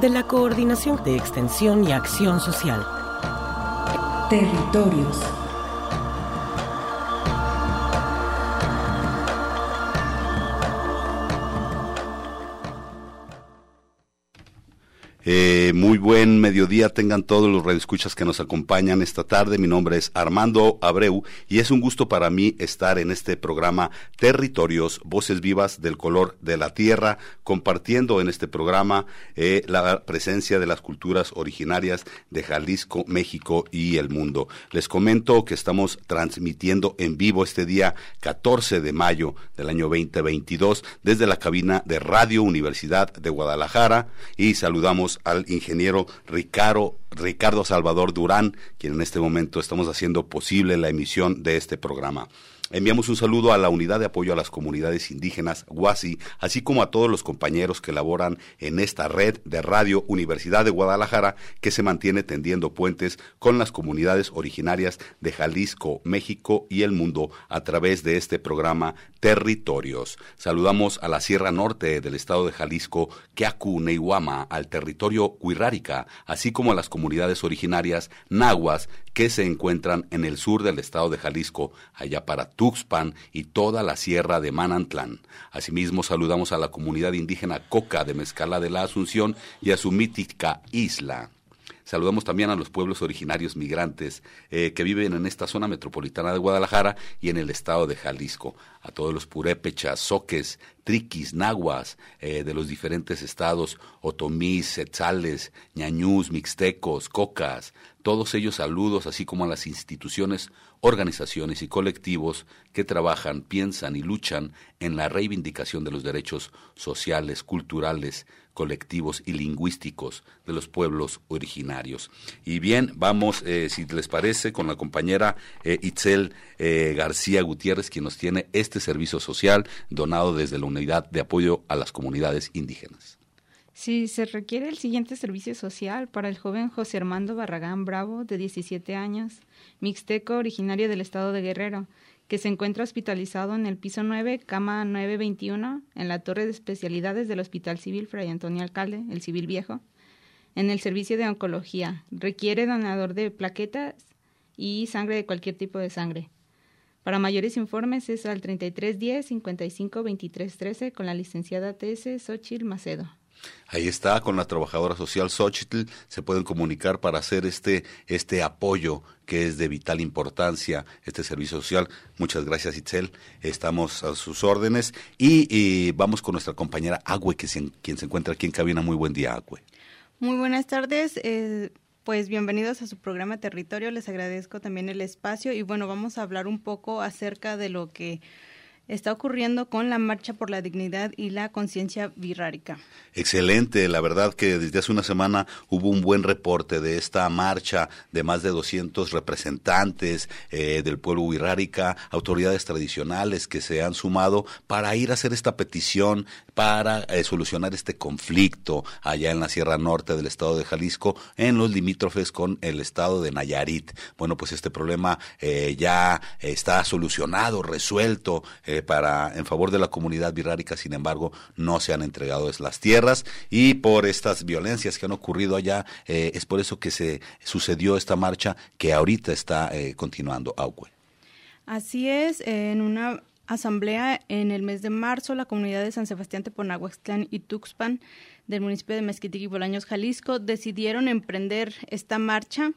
de la Coordinación de Extensión y Acción Social. Territorios. Eh, muy buen mediodía tengan todos los radioescuchas que nos acompañan esta tarde. Mi nombre es Armando Abreu y es un gusto para mí estar en este programa Territorios, Voces Vivas del Color de la Tierra, compartiendo en este programa eh, la presencia de las culturas originarias de Jalisco, México y el mundo. Les comento que estamos transmitiendo en vivo este día 14 de mayo del año 2022 desde la cabina de Radio Universidad de Guadalajara y saludamos al ingeniero Ricardo, Ricardo Salvador Durán, quien en este momento estamos haciendo posible la emisión de este programa. Enviamos un saludo a la Unidad de Apoyo a las Comunidades Indígenas, WASI, así como a todos los compañeros que laboran en esta red de Radio Universidad de Guadalajara, que se mantiene tendiendo puentes con las comunidades originarias de Jalisco, México y el mundo a través de este programa Territorios. Saludamos a la Sierra Norte del estado de Jalisco, Keaku, Neihuama, al territorio Huirrárica, así como a las comunidades originarias nahuas que se encuentran en el sur del estado de Jalisco, allá para Tuxpan y toda la sierra de Manantlán. Asimismo, saludamos a la comunidad indígena Coca de Mezcala de la Asunción y a su mítica isla. Saludamos también a los pueblos originarios migrantes eh, que viven en esta zona metropolitana de Guadalajara y en el estado de Jalisco. A todos los purépechas, soques, triquis, nahuas eh, de los diferentes estados, otomís, setzales, ñañús, mixtecos, cocas. Todos ellos saludos, así como a las instituciones, organizaciones y colectivos que trabajan, piensan y luchan en la reivindicación de los derechos sociales, culturales, colectivos y lingüísticos de los pueblos originarios. Y bien, vamos, eh, si les parece, con la compañera eh, Itzel eh, García Gutiérrez, quien nos tiene este servicio social donado desde la Unidad de Apoyo a las Comunidades Indígenas. Sí, se requiere el siguiente servicio social para el joven José Armando Barragán Bravo, de 17 años, mixteco originario del estado de Guerrero, que se encuentra hospitalizado en el piso 9, cama 921, en la torre de especialidades del Hospital Civil Fray Antonio Alcalde, el Civil Viejo, en el servicio de oncología. Requiere donador de plaquetas y sangre de cualquier tipo de sangre. Para mayores informes es al 3310 55 23 13 con la licenciada TS Xochitl Macedo. Ahí está, con la trabajadora social Xochitl, se pueden comunicar para hacer este, este apoyo que es de vital importancia, este servicio social. Muchas gracias, Itzel. Estamos a sus órdenes y, vamos con nuestra compañera Agüe, que quien se encuentra aquí en cabina. Muy buen día, Agüe. Muy buenas tardes. Eh, pues bienvenidos a su programa Territorio. Les agradezco también el espacio y bueno, vamos a hablar un poco acerca de lo que está ocurriendo con la Marcha por la Dignidad y la Conciencia Birrárica. Excelente, la verdad que desde hace una semana hubo un buen reporte de esta marcha de más de 200 representantes eh, del pueblo birrárica, autoridades tradicionales que se han sumado para ir a hacer esta petición, para eh, solucionar este conflicto allá en la Sierra Norte del estado de Jalisco, en los limítrofes con el estado de Nayarit. Bueno, pues este problema eh, ya está solucionado, resuelto. Eh, para en favor de la comunidad birrárica, sin embargo, no se han entregado las tierras y por estas violencias que han ocurrido allá, es por eso que se sucedió esta marcha que ahorita está continuando, Auque. Así es, en una asamblea en el mes de marzo, la comunidad de San Sebastián Teponahuaxtlán y Tuxpan del municipio de Mezquitic Bolaños, Jalisco, decidieron emprender esta marcha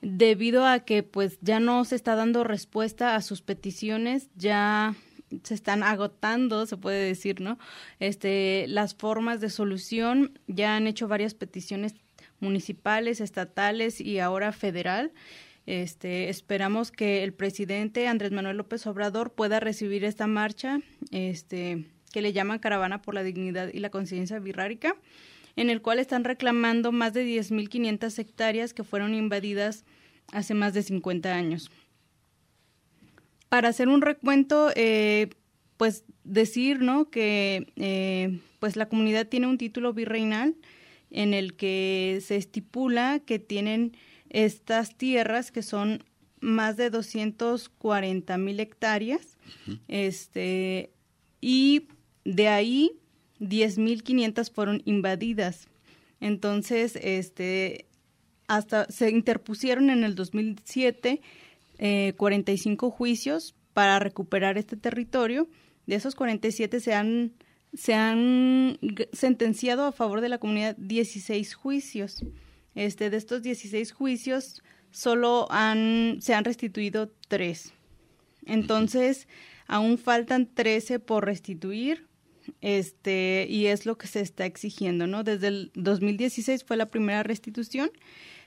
debido a que pues ya no se está dando respuesta a sus peticiones, ya se están agotando, se puede decir, ¿no? Este, las formas de solución, ya han hecho varias peticiones municipales, estatales y ahora federal. Este, esperamos que el presidente Andrés Manuel López Obrador pueda recibir esta marcha, este, que le llaman Caravana por la Dignidad y la Conciencia Birrárica, en el cual están reclamando más de 10.500 hectáreas que fueron invadidas hace más de 50 años. Para hacer un recuento, eh, pues decir, ¿no? Que eh, pues la comunidad tiene un título virreinal en el que se estipula que tienen estas tierras que son más de 240 mil hectáreas, este, y de ahí 10.500 fueron invadidas. Entonces, este, hasta se interpusieron en el 2007 eh, 45 juicios para recuperar este territorio. De esos 47 se han, se han sentenciado a favor de la comunidad 16 juicios. Este, de estos 16 juicios, solo han, se han restituido 3. Entonces, aún faltan 13 por restituir este y es lo que se está exigiendo, ¿no? Desde el 2016 fue la primera restitución.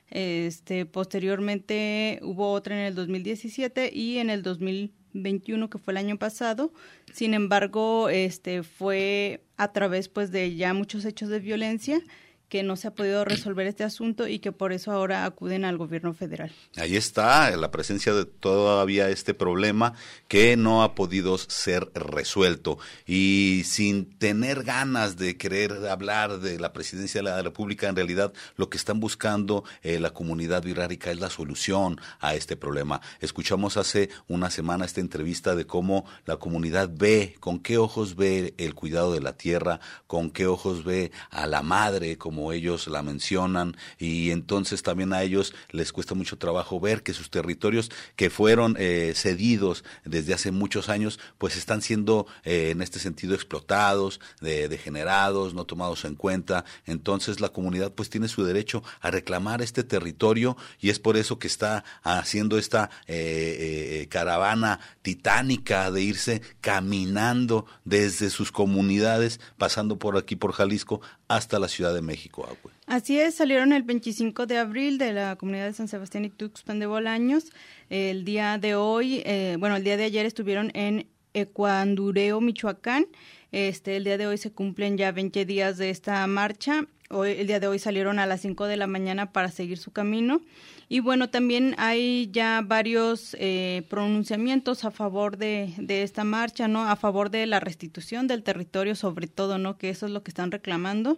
Este, posteriormente hubo otra en el 2017 y en el 2021 que fue el año pasado. Sin embargo, este fue a través pues de ya muchos hechos de violencia que no se ha podido resolver este asunto y que por eso ahora acuden al gobierno federal. Ahí está la presencia de todavía este problema que no ha podido ser resuelto y sin tener ganas de querer hablar de la presidencia de la República, en realidad lo que están buscando eh, la comunidad virárica es la solución a este problema. Escuchamos hace una semana esta entrevista de cómo la comunidad ve, con qué ojos ve el cuidado de la tierra, con qué ojos ve a la madre como como ellos la mencionan, y entonces también a ellos les cuesta mucho trabajo ver que sus territorios que fueron eh, cedidos desde hace muchos años, pues están siendo eh, en este sentido explotados, degenerados, no tomados en cuenta. Entonces la comunidad pues tiene su derecho a reclamar este territorio y es por eso que está haciendo esta eh, caravana titánica de irse caminando desde sus comunidades, pasando por aquí por Jalisco hasta la Ciudad de México, Así es, salieron el 25 de abril de la comunidad de San Sebastián y Tuxpan de Bolaños. El día de hoy, eh, bueno, el día de ayer estuvieron en Ecuandureo, Michoacán. Este, el día de hoy se cumplen ya 20 días de esta marcha. Hoy, el día de hoy salieron a las 5 de la mañana para seguir su camino. Y bueno, también hay ya varios eh, pronunciamientos a favor de, de, esta marcha, ¿no? A favor de la restitución del territorio, sobre todo, ¿no? Que eso es lo que están reclamando.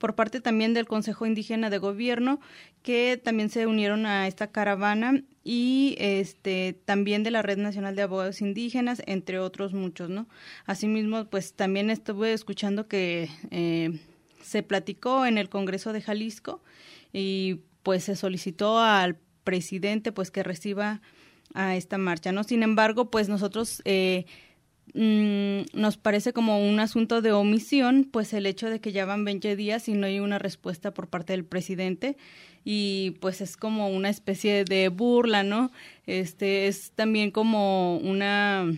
Por parte también del Consejo Indígena de Gobierno, que también se unieron a esta caravana y este también de la Red Nacional de Abogados Indígenas, entre otros muchos, ¿no? Asimismo, pues también estuve escuchando que eh, se platicó en el Congreso de Jalisco y pues se solicitó al presidente pues que reciba a esta marcha, ¿no? Sin embargo, pues nosotros eh, mm, nos parece como un asunto de omisión, pues el hecho de que ya van 20 días y no hay una respuesta por parte del presidente y pues es como una especie de burla, ¿no? Este es también como una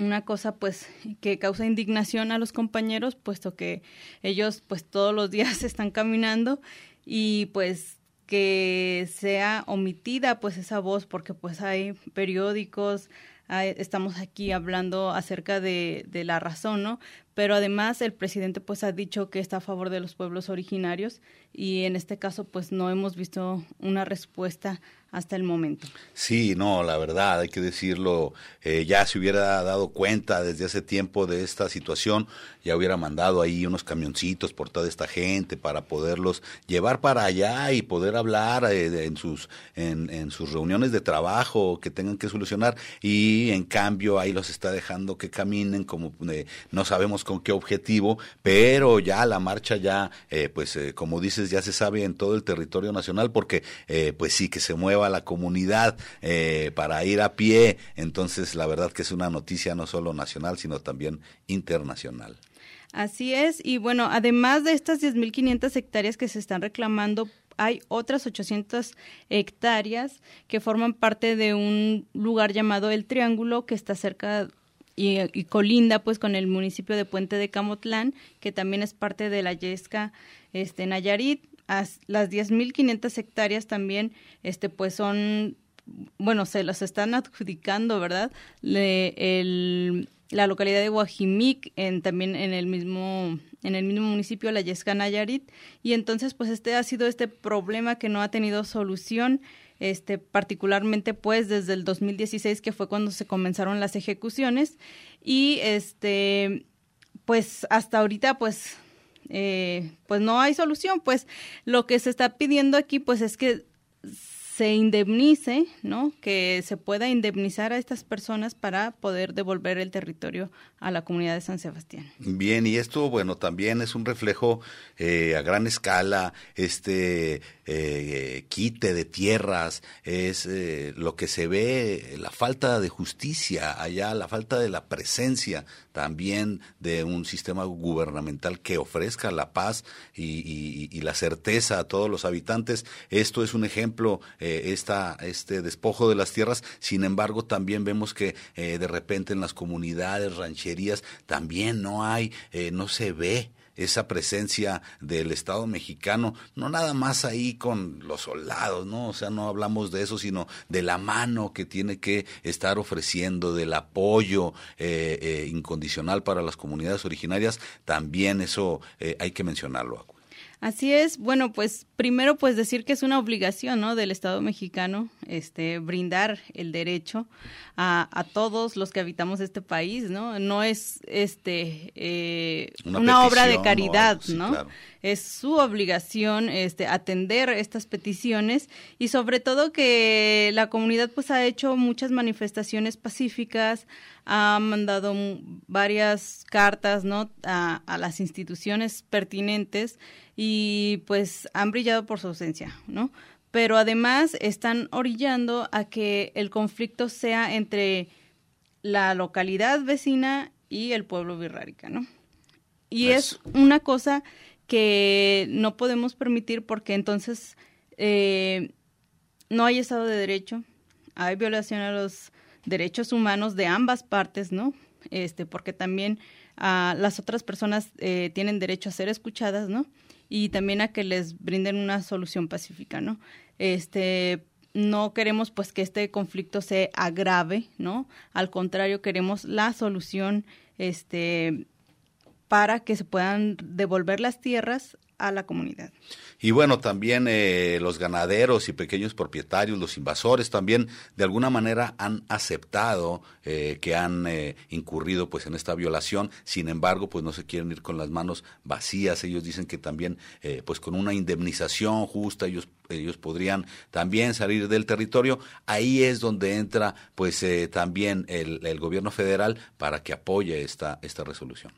una cosa pues que causa indignación a los compañeros puesto que ellos pues todos los días están caminando y pues que sea omitida pues esa voz porque pues hay periódicos, estamos aquí hablando acerca de, de, la razón, ¿no? Pero además el presidente pues ha dicho que está a favor de los pueblos originarios y en este caso pues no hemos visto una respuesta hasta el momento. Sí, no, la verdad, hay que decirlo, eh, ya se hubiera dado cuenta desde hace tiempo de esta situación, ya hubiera mandado ahí unos camioncitos por toda esta gente para poderlos llevar para allá y poder hablar eh, en, sus, en, en, sus reuniones de trabajo que tengan que solucionar y en cambio ahí los está dejando que caminen como eh, no sabemos con qué objetivo, pero ya la marcha ya, pues como dices, ya se sabe en todo el territorio nacional porque pues sí que se mueva la comunidad eh, para ir a pie. Entonces, la verdad que es una noticia no solo nacional, sino también internacional. Así es, y bueno, además de estas 10.500 hectáreas que se están reclamando, hay otras 800 hectáreas que forman parte de un lugar llamado El Triángulo, que está cerca y, colinda pues con el municipio de Puente de Camotlán, que también es parte de la Yesca este, Nayarit. As, las 10.500 hectáreas también este, pues son, bueno, se las están adjudicando, ¿verdad? Le, la localidad de Guajimic, en, también en el mismo en el mismo municipio, la Yesca Nayarit, y entonces pues este ha sido este problema que no ha tenido solución este, particularmente pues desde el 2016 que fue cuando se comenzaron las ejecuciones. Y este pues hasta ahorita pues eh, pues no hay solución. Pues lo que se está pidiendo aquí pues es que se indemnice, ¿no? Que se pueda indemnizar a estas personas para poder devolver el territorio a la comunidad de San Sebastián. Bien, y esto, bueno, también es un reflejo eh, a gran escala, este eh, quite de tierras, es eh, lo que se ve, la falta de justicia allá, la falta de la presencia también de un sistema gubernamental que ofrezca la paz y, la certeza a todos los habitantes. Esto es un ejemplo, eh, esta, este despojo de las tierras, sin embargo también vemos que eh, de repente en las comunidades, rancherías, también no hay, no se ve esa presencia del Estado mexicano, no nada más ahí con los soldados, ¿no? O sea, no hablamos de eso, sino de la mano que tiene que estar ofreciendo, del apoyo eh, eh, incondicional para las comunidades originarias, también eso eh, hay que mencionarlo. Así es, bueno, pues primero pues decir que es una obligación, ¿no? Del Estado mexicano, este, brindar el derecho a, a todos los que habitamos este país, ¿no? No es, este, eh, una, obra de caridad, ¿no? Es su obligación, este, atender estas peticiones y sobre todo que la comunidad pues ha hecho muchas manifestaciones pacíficas, ha mandado varias cartas, ¿no? A, a las instituciones pertinentes y pues han brillado por su ausencia, ¿no? Pero además están orillando a que el conflicto sea entre la localidad vecina y el pueblo virrárica, ¿no? Y es una cosa que no podemos permitir porque entonces eh, no hay Estado de Derecho, hay violación a los derechos humanos de ambas partes, ¿no? Este, porque también ah, las otras personas eh, tienen derecho a ser escuchadas, ¿no? y también a que les brinden una solución pacífica, ¿no? Este, no queremos pues que este conflicto se agrave, ¿no? Al contrario, queremos la solución este para que se puedan devolver las tierras a la comunidad. Y bueno, también eh, los ganaderos y pequeños propietarios, los invasores también de alguna manera han aceptado eh, que han eh, incurrido pues en esta violación, sin embargo pues no se quieren ir con las manos vacías, ellos dicen que también pues con una indemnización justa ellos ellos podrían también salir del territorio, ahí es donde entra pues también el, el gobierno federal para que apoye esta, esta resolución.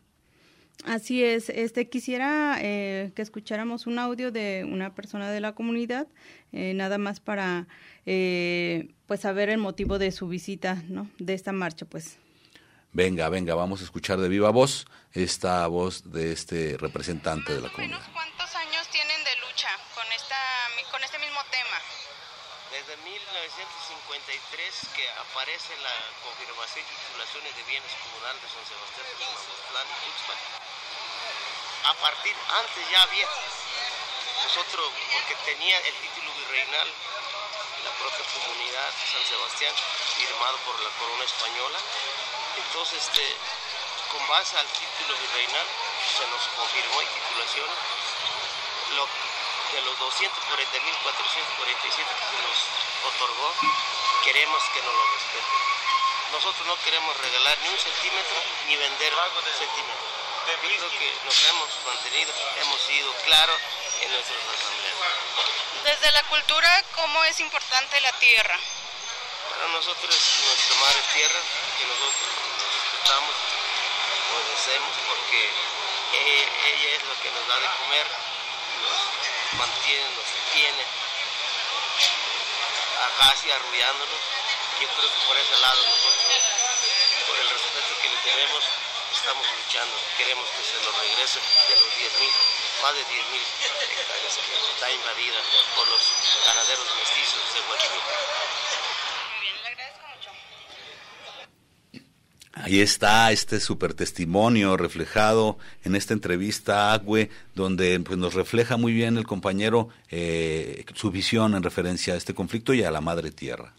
Así es, este quisiera eh, que escucháramos un audio de una persona de la comunidad, eh, nada más para eh, pues saber el motivo de su visita, ¿no? De esta marcha, pues. Venga, venga, vamos a escuchar de viva voz esta voz de este representante de la comunidad. ¿Cuántos años tienen de lucha con esta con este mismo tema? Desde 1953 que aparece la confirmación y titulaciones de bienes comunales de San Sebastián de y Tuxpan a partir, antes ya había, nosotros, porque tenía el título virreinal, la propia comunidad de San Sebastián, firmado por la corona española, entonces este, con base al título virreinal se nos confirmó en titulación lo, de los 240.447 que se nos otorgó, queremos que nos lo respeten. Nosotros no queremos regalar ni un centímetro ni vender un centímetro yo creo que nos hemos mantenido, hemos sido claros en nuestras asambleas. Desde la cultura, ¿cómo es importante la tierra? Para nosotros nuestra madre tierra, que nosotros respetamos, obedecemos, porque ella, es lo que nos da de comer, nos mantiene, nos tiene acá así arrullándonos. Yo creo que por ese lado nosotros, por el respeto que le tenemos, estamos luchando, queremos que se nos regrese de los 10 mil, más de 10 mil hectáreas que está invadida por los ganaderos mestizos de Huachihuaca. Muy bien, le agradezco mucho. Ahí está este super testimonio reflejado en esta entrevista a Agüe, donde pues, nos refleja muy bien el compañero eh, su visión en referencia a este conflicto y a la madre tierra.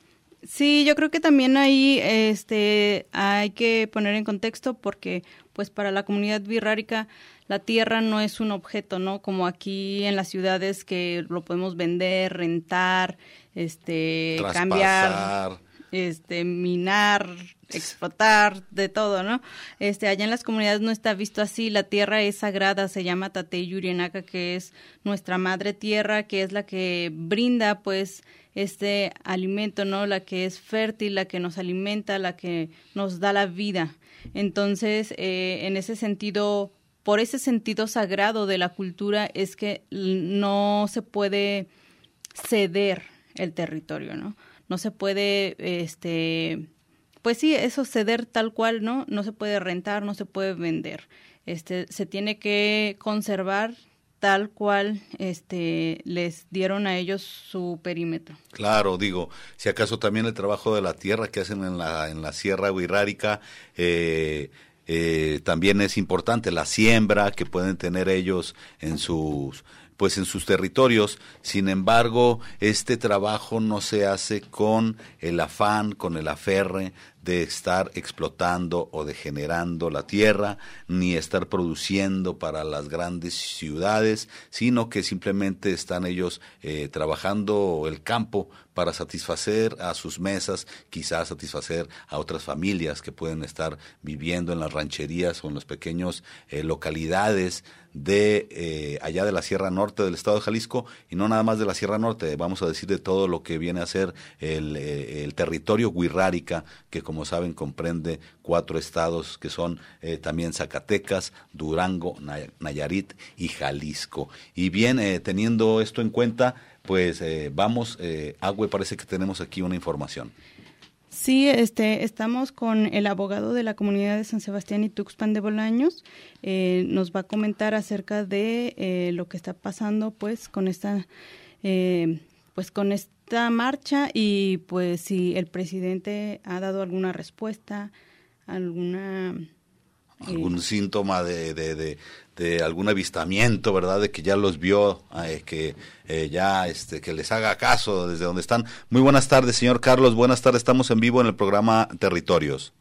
Sí, yo creo que también ahí este, hay que poner en contexto porque pues para la comunidad birrárica la tierra no es un objeto, ¿no? Como aquí en las ciudades que lo podemos vender, rentar, este, cambiar, este, minar, explotar, de todo, ¿no? Este, allá en las comunidades no está visto así, la tierra es sagrada, se llama Tate Yurienaka, que es nuestra madre tierra, que es la que brinda, pues, este alimento, ¿no? La que es fértil, la que nos alimenta, la que nos da la vida. Entonces, eh, en ese sentido, por ese sentido sagrado de la cultura es que no se puede ceder el territorio, ¿no? No se puede, este, pues sí, eso ceder tal cual, ¿no? No se puede rentar, no se puede vender. Este, se tiene que conservar tal cual, este, les dieron a ellos su perímetro. Claro, digo, si acaso también el trabajo de la tierra que hacen en la, en la Sierra Huirrárica eh, eh, también es importante, la siembra que pueden tener ellos en sus pues en sus territorios. Sin embargo, este trabajo no se hace con el afán, con el aferre de estar explotando o degenerando la tierra, ni estar produciendo para las grandes ciudades, sino que simplemente están ellos eh, trabajando el campo para satisfacer a sus mesas, quizás satisfacer a otras familias que pueden estar viviendo en las rancherías o en las pequeños eh, localidades de eh, allá de la Sierra Norte del estado de Jalisco y no nada más de la Sierra Norte, vamos a decir de todo lo que viene a ser el, eh, el territorio Huirrárica, que como saben comprende cuatro estados que son eh, también Zacatecas, Durango, Nay- Nayarit y Jalisco. Y bien, eh, teniendo esto en cuenta, pues eh, vamos, eh, Agüe, parece que tenemos aquí una información. Sí, este, estamos con el abogado de la comunidad de San Sebastián y Tuxpan de Bolaños. Eh, nos va a comentar acerca de eh, lo que está pasando, pues, con esta, eh, pues, con esta marcha y, pues, si el presidente ha dado alguna respuesta, alguna algún síntoma de, de, de, de algún avistamiento, ¿verdad? De que ya los vio, eh, que eh, ya este, que les haga caso desde donde están. Muy buenas tardes, señor Carlos. Buenas tardes. Estamos en vivo en el programa Territorios.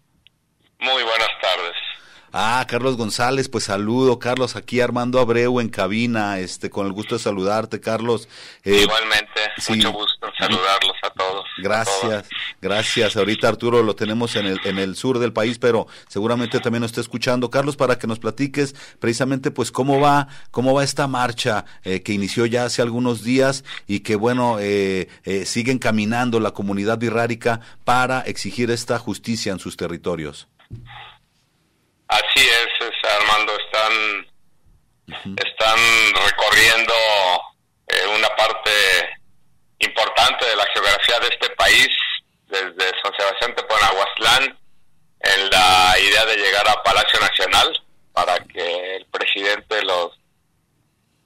Muy buenas tardes. Ah, Carlos González, pues saludo, Carlos, aquí Armando Abreu en cabina, este, con el gusto de saludarte, Carlos. Eh, Igualmente, sí. mucho gusto saludarlos a todos. Gracias, gracias. Ahorita Arturo lo tenemos en el, en el sur del país, pero seguramente también nos está escuchando. Carlos, para que nos platiques precisamente pues cómo va, cómo va esta marcha eh, que inició ya hace algunos días y que bueno, eh, eh, siguen caminando la comunidad birrárica para exigir esta justicia en sus territorios. Así es, es, Armando, están, están recorriendo eh, una parte importante de la geografía de este país, desde San Sebastián Teponahuaslán, en la idea de llegar a Palacio Nacional para que el presidente los,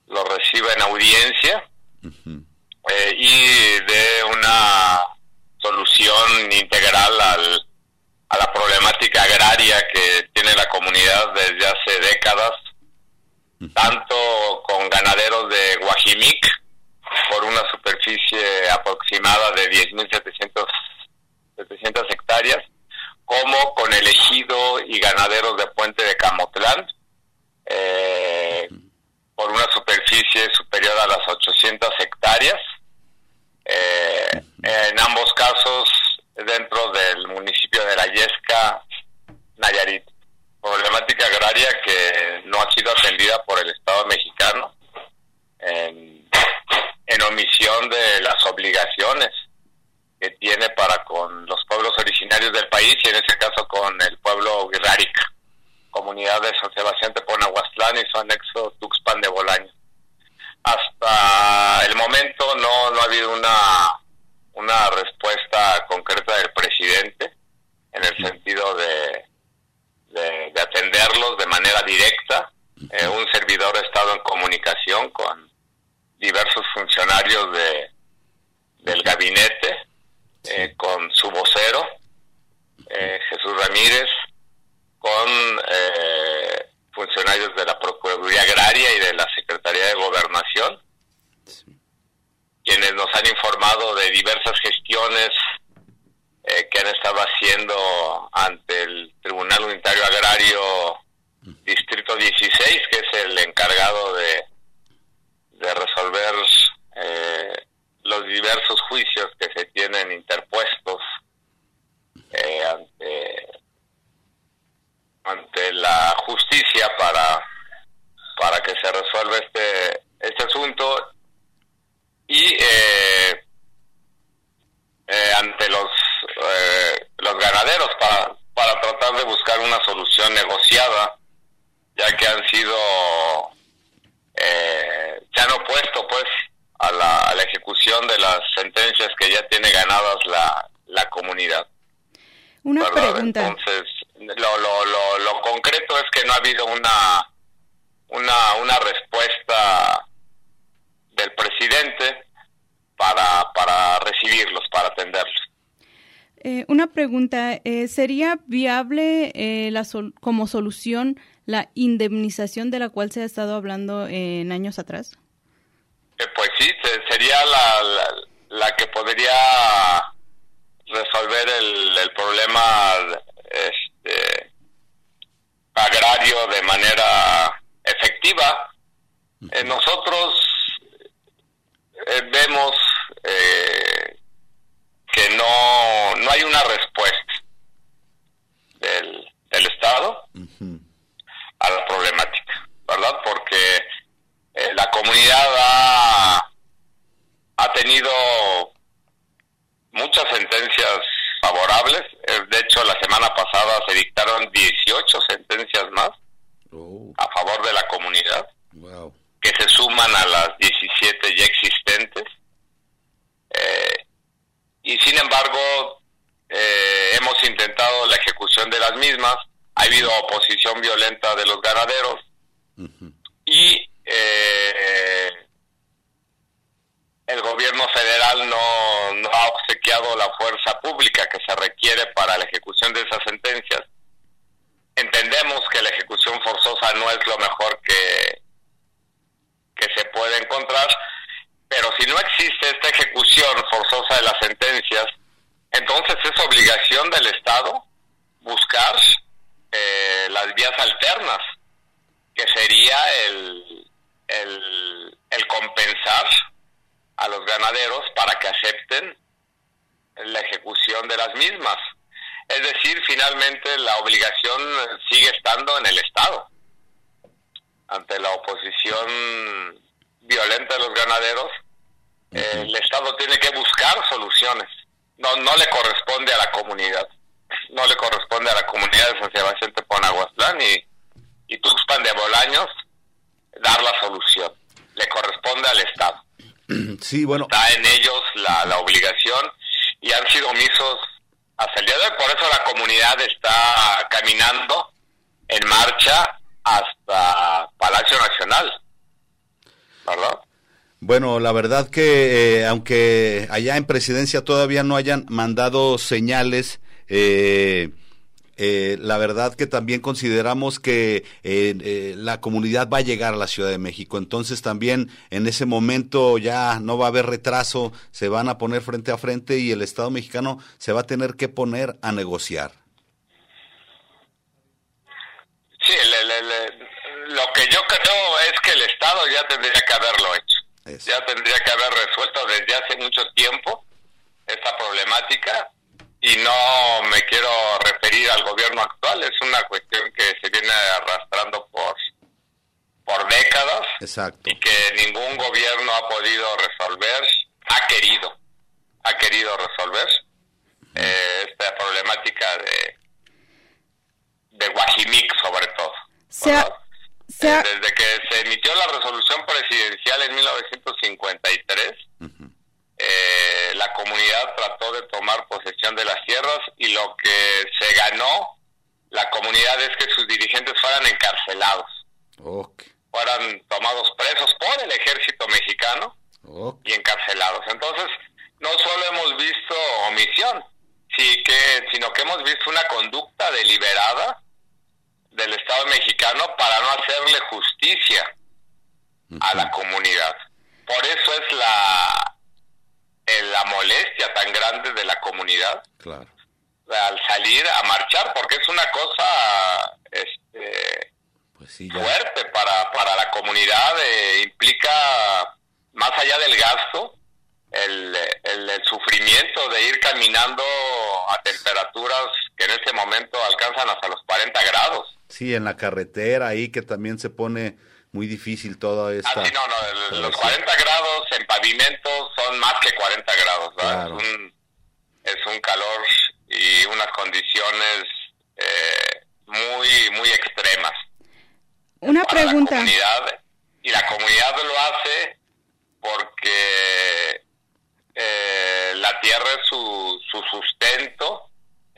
los reciba en audiencia eh, y dé una solución integral al, a la problemática agraria que tiene la comunidad desde hace décadas, tanto con ganaderos de Guajimic, por una superficie aproximada de 10.700 700 hectáreas, como con el ejido y ganaderos de Puente de Camotlán, eh, por una superficie superior a las 800 hectáreas. Eh, en ambos casos, dentro del municipio de La Yesca, Nayarit. Problemática agraria que no ha sido atendida por el Estado mexicano en, omisión de las obligaciones que tiene para con los pueblos originarios del país y en este caso con el pueblo Guirrárica, comunidad de San Sebastián de Ponahuastlán y su anexo Tuxpan de Bolaño. Hasta el momento no, no ha habido una, una respuesta concreta del presidente en el sentido de, de, atenderlos de manera directa. Eh, un servidor ha estado en comunicación con diversos funcionarios de, ¿sería viable eh, la sol como solución la indemnización de la cual se ha estado hablando en años atrás? Eh, pues sí, sería la, la, que podría resolver el, el problema este, agrario de manera efectiva. Eh, nosotros eh, vemos eh, que no, no hay una respuesta del, del Estado a la problemática, ¿verdad? Porque eh, la comunidad ha, ha tenido muchas sentencias favorables. Eh, de hecho, la semana pasada se dictaron 18 sentencias más oh. a favor de la comunidad, wow. que se suman a las 17 ya existentes. Eh, y sin embargo, eh, hemos intentado la ejecución de las mismas ha habido oposición violenta de los ganaderos uh -huh. y eh, el gobierno federal no, no, ha obsequiado la fuerza pública que se requiere para la ejecución de esas sentencias. Entendemos que la ejecución forzosa no es lo mejor que, que se puede encontrar, pero si no existe esta ejecución forzosa de las sentencias, entonces es obligación del Estado buscar eh, las vías alternas, que sería el, el, el, compensar a los ganaderos para que acepten la ejecución de las mismas. Es decir, finalmente la obligación sigue estando en el Estado. Ante la oposición violenta de los ganaderos, uh -huh. el Estado tiene que buscar soluciones. No, no le corresponde a la comunidad no le corresponde a la comunidad de San Sebastián Teponaguaslán y, y Tuxpan de Bolaños dar la solución. Le corresponde al Estado. Sí, bueno. Está en ellos la, la obligación y han sido omisos hasta el día de hoy. Por eso la comunidad está caminando en marcha hasta Palacio Nacional. ¿Verdad? Bueno, la verdad que eh, aunque allá en presidencia todavía no hayan mandado señales, eh, eh, la verdad que también consideramos que eh, eh, la comunidad va a llegar a la Ciudad de México, entonces también en ese momento ya no va a haber retraso, se van a poner frente a frente y el Estado mexicano se va a tener que poner a negociar. Sí, lo que yo creo es que el Estado ya tendría que haberlo hecho, Eso. ya tendría que haber resuelto desde hace mucho tiempo esta problemática y no me quiero referir al gobierno actual, es una cuestión que se viene arrastrando por por décadas Exacto. y que ningún gobierno ha podido resolver, ha querido, ha querido resolver eh, esta problemática de de Guajimic sobre todo. Se ha, Eh, desde que se emitió la resolución presidencial en 1953, uh -huh. Eh, la comunidad trató de tomar posesión de las tierras y lo que se ganó la comunidad es que sus dirigentes fueran encarcelados, okay. fueran tomados presos por el ejército mexicano mexicano y encarcelados. Entonces, no solo hemos visto omisión, sí que, sino que hemos visto una conducta deliberada del Estado mexicano para no hacerle justicia a la comunidad. Por eso es la, la molestia tan grande de la comunidad. Claro. Al salir a marchar, porque es una cosa este, pues fuerte para, para la comunidad, eh, implica, más allá del gasto, el, el, sufrimiento de ir caminando a temperaturas que en este momento alcanzan hasta los 40 grados. Sí, en la carretera ahí que también se pone muy difícil toda esta... Ah, sí, no, no, los 40 grados en pavimento son más que 40 grados, Es, un, es un calor y unas condiciones eh, muy, muy extremas. Una pregunta. y la comunidad lo hace porque eh, la tierra es su, su sustento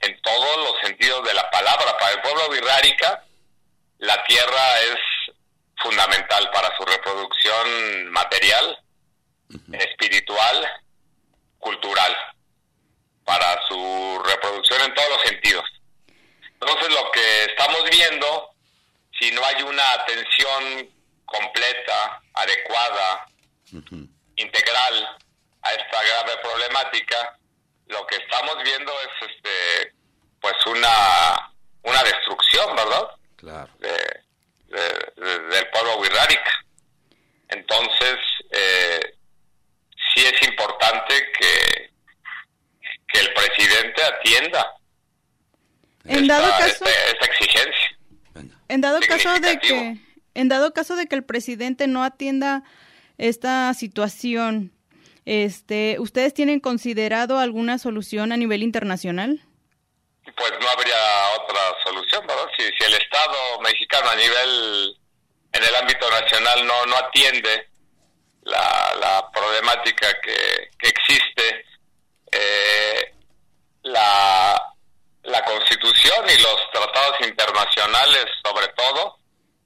en todos los sentidos de la palabra. Para el pueblo birrárica, la tierra es fundamental para su reproducción material, espiritual, cultural, para su reproducción en todos los sentidos. Entonces lo que estamos viendo, si no hay una atención completa, adecuada, integral a esta grave problemática, lo que estamos viendo es este pues una una destrucción, ¿verdad? Claro. De, del pueblo wixárika. Entonces, eh, sí es importante que, que el presidente atienda en dado caso, esta, exigencia. En dado caso de que en dado caso de que el presidente no atienda esta situación, este, ¿ustedes tienen considerado alguna solución a nivel internacional? pues no habría otra solución, ¿verdad? Si, si el Estado mexicano a nivel, en el ámbito nacional no, no atiende la, la problemática que, que existe, eh, la, la Constitución y los tratados internacionales, sobre todo,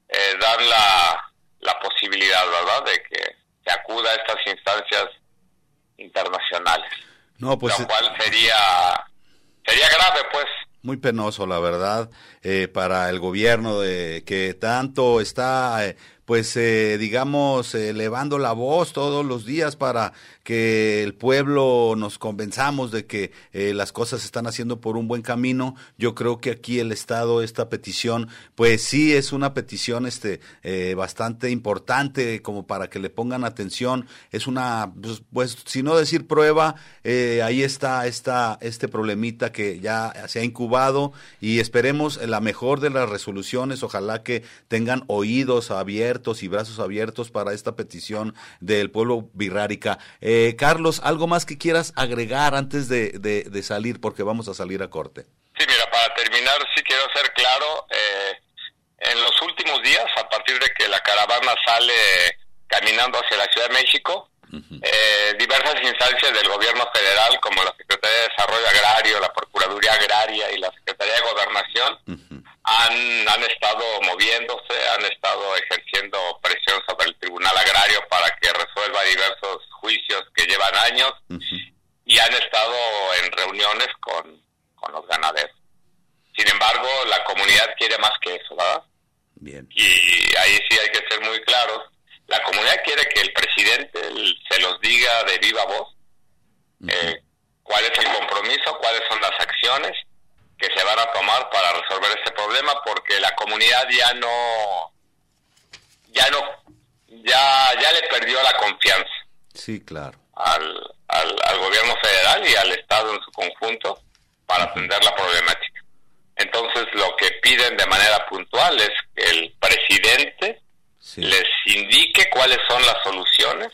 eh, dan la, la posibilidad, ¿verdad?, de que se acuda a estas instancias internacionales. No, pues, lo cual sería sería grave, pues. Muy penoso, la verdad, eh, para el gobierno de que tanto está eh, pues eh, digamos, elevando la voz todos los días para que el pueblo nos convenzamos de que eh, las cosas se están haciendo por un buen camino. Yo creo que aquí el Estado, esta petición, pues sí es una petición este, eh, bastante importante como para que le pongan atención. Es una, pues, pues si no decir prueba, ahí está esta, este problemita que ya se ha incubado y esperemos la mejor de las resoluciones. Ojalá que tengan oídos abiertos y brazos abiertos para esta petición del pueblo birrárica. Eh, Carlos, ¿algo más que quieras agregar antes de, de, salir? Porque vamos a salir a corte. Sí, mira, para terminar, sí quiero ser claro, eh, en los últimos días, a partir de que la caravana sale caminando hacia la Ciudad de México, eh, diversas instancias del gobierno federal, como la Secretaría de Desarrollo Agrario, la Procuraduría Agraria y la Secretaría de Gobernación, han, han estado moviéndose, han estado ejerciendo presión sobre el Tribunal Agrario para que resuelva diversos juicios que llevan años y han estado en reuniones con, con los ganaderos. Sin embargo, la comunidad quiere más que eso, ¿verdad? Bien. Y ahí sí hay que ser muy claros la comunidad quiere que el presidente se los diga de viva voz eh, cuál es el compromiso, cuáles son las acciones que se van a tomar para resolver este problema, porque la comunidad ya no, ya no, ya, ya le perdió la confianza. Sí, claro. Al, al, gobierno federal y al Estado en su conjunto para atender la problemática. Entonces, lo que piden de manera puntual es que el presidente les indique cuáles son las soluciones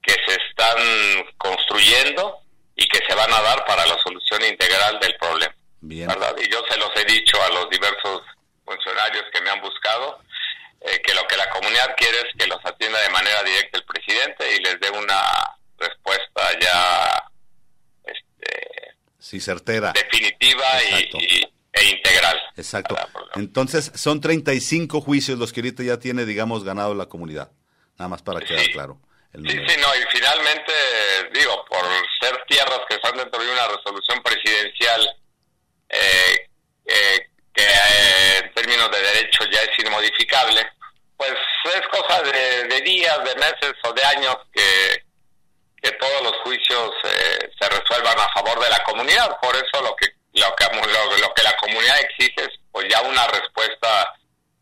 que se están construyendo y que se van a dar para la solución integral del problema. Bien. ¿verdad? Y yo se los he dicho a los diversos funcionarios que me han buscado, eh, que lo que la comunidad quiere es que los atienda de manera directa el presidente y les dé una respuesta ya este, sí, certera. definitiva y, e integral. Exacto. Entonces, son 35 juicios los que ahorita ya tiene, digamos, ganado la comunidad. Nada más para quedar claro. Sí, sí, no, y finalmente, digo, por ser tierras que están dentro de una resolución presidencial eh, eh, que en términos de derecho ya es inmodificable, pues es cosa de, días, de meses o de años que, que todos los juicios eh, se resuelvan a favor de la comunidad. Por eso lo que lo que lo, que la comunidad exige es pues ya una respuesta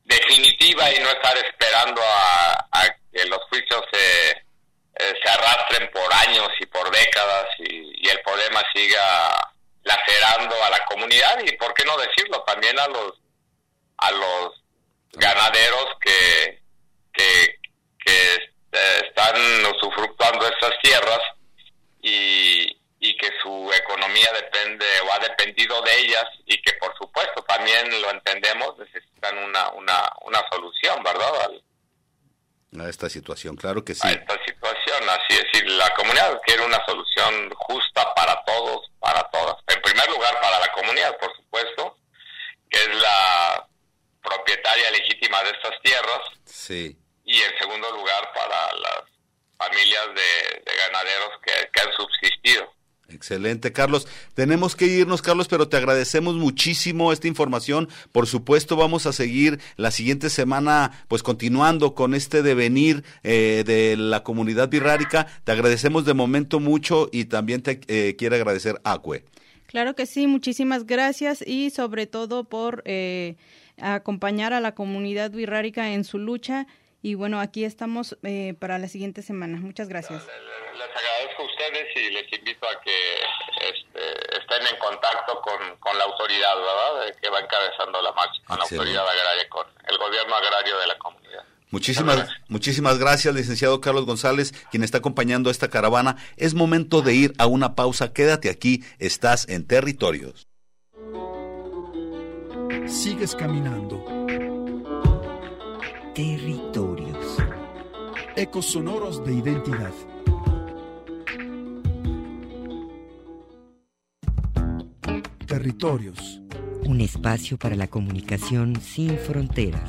definitiva y no estar esperando a, que los juicios se, eh, se arrastren por años y por décadas y el problema siga lacerando a la comunidad y por qué no decirlo también a los a los ganaderos que, que, están usufructuando estas tierras y, y que su economía depende o ha dependido de ellas y que por supuesto también lo entendemos necesitan una, una, una solución, ¿verdad? a esta situación, claro que sí. A esta situación, así es, decir, la comunidad quiere una solución justa para todos, para todas. Lugar, para la comunidad, por supuesto, que es la propietaria legítima de estas tierras. Sí. Y en segundo lugar, para las familias de, ganaderos que, han subsistido. Excelente, Carlos. Tenemos que irnos, Carlos, pero te agradecemos muchísimo esta información. Por supuesto, vamos a seguir la siguiente semana, pues continuando con este devenir eh, de la comunidad birrárica. Te agradecemos de momento mucho y también te eh, quiero agradecer Acue. Claro que sí, muchísimas gracias y sobre todo por eh, acompañar a la comunidad birrárica en su lucha. Y bueno, aquí estamos eh, para la siguiente semana. Muchas gracias. Les, agradezco a ustedes y les invito a que este, estén en contacto con, la autoridad, ¿verdad? Que va encabezando la marcha, con la autoridad agraria, con el gobierno agrario de la comunidad. Muchísimas, muchísimas gracias, licenciado Carlos González, quien está acompañando a esta caravana. Es momento de ir a una pausa. Quédate aquí, estás en territorios. Sigues caminando. Territorios. Ecos sonoros de identidad. Territorios. Un espacio para la comunicación sin fronteras.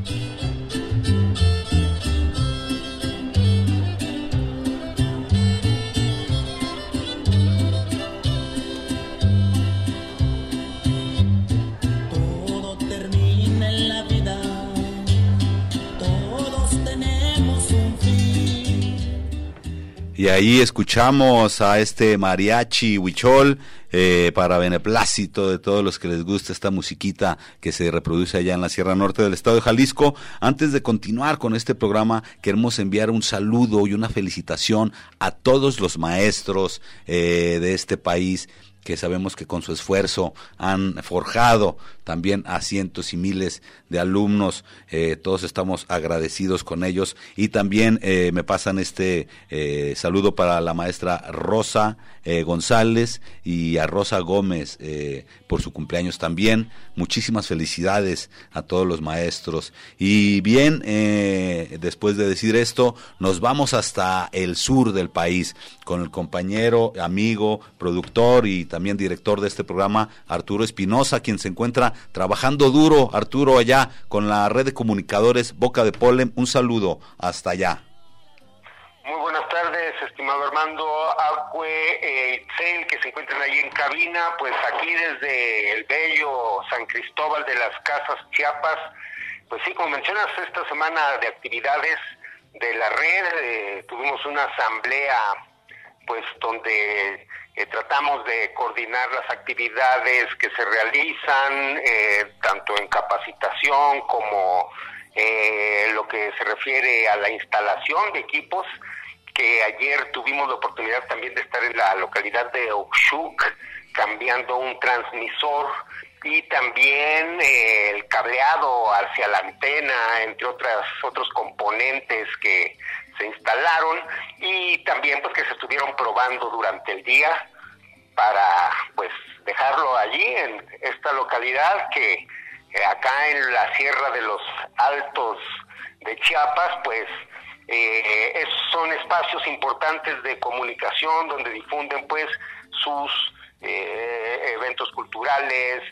ahí escuchamos a este mariachi huichol eh, para beneplácito de todos los que les gusta esta musiquita que se reproduce allá en la Sierra Norte del estado de Jalisco. Antes de continuar con este programa, queremos enviar un saludo y una felicitación a todos los maestros eh, de este país que sabemos que con su esfuerzo han forjado también a cientos y miles de alumnos. Eh, todos estamos agradecidos con ellos y también eh, me pasan este eh, saludo para la maestra Rosa González y a Rosa Gómez por su cumpleaños también. Muchísimas felicidades a todos los maestros. Y bien, después de decir esto, nos vamos hasta el sur del país con el compañero, amigo, productor y también director de este programa, Arturo Espinosa, quien se encuentra trabajando duro, Arturo, allá con la red de comunicadores Boca de Polen. Un saludo hasta allá. Muy buenas tardes, estimado Armando Acue, eh, que se encuentran ahí en cabina, pues aquí desde el bello San Cristóbal de las Casas Chiapas, pues sí, como mencionas, esta semana de actividades de la red, eh, tuvimos una asamblea, pues donde eh, tratamos de coordinar las actividades que se realizan, eh, tanto en capacitación como eh, lo que se refiere a la instalación de equipos, que ayer tuvimos la oportunidad también de estar en la localidad de Oxuc, cambiando un transmisor y también el cableado hacia la antena, entre otras otros componentes que se instalaron y también pues que se estuvieron probando durante el día para pues dejarlo allí en esta localidad que eh, acá en la Sierra de los Altos de Chiapas, pues eh, son espacios importantes de comunicación donde difunden pues sus eh, eventos culturales.